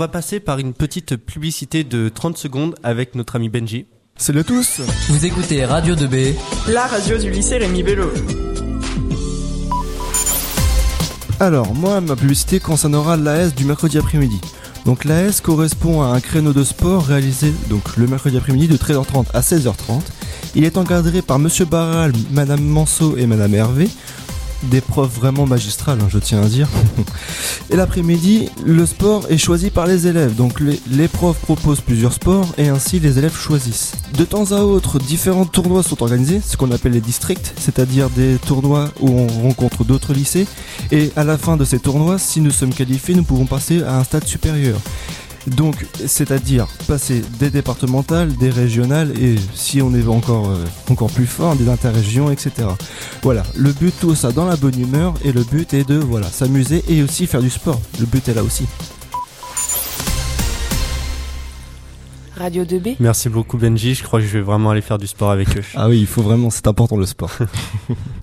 On va passer par une petite publicité de 30 secondes avec notre ami Benji. Salut à tous Vous écoutez Radio 2B, la radio du lycée Rémi Bello. Alors, moi, ma publicité concernera l'AS du mercredi après-midi. Donc l'AS correspond à un créneau de sport réalisé donc le mercredi après-midi de 13h30 à 16h30. Il est encadré par Monsieur Barral, Madame Manceau et Madame Hervé. Des profs vraiment magistrales, hein, je tiens à dire. et l'après-midi, le sport est choisi par les élèves. Donc les profs proposent plusieurs sports et ainsi les élèves choisissent. De temps à autre, différents tournois sont organisés, ce qu'on appelle les districts, c'est-à-dire des tournois où on rencontre d'autres lycées. Et à la fin de ces tournois, si nous sommes qualifiés, nous pouvons passer à un stade supérieur. Donc, c'est-à-dire passer des départementales, des régionales et si on est encore, euh, encore plus fort, des interrégions, etc. Voilà, le but tout ça dans la bonne humeur et le but est de voilà s'amuser et aussi faire du sport. Le but est là aussi. Radio 2B. Merci beaucoup Benji, je crois que je vais vraiment aller faire du sport avec eux. Ah oui, il faut vraiment, c'est important le sport.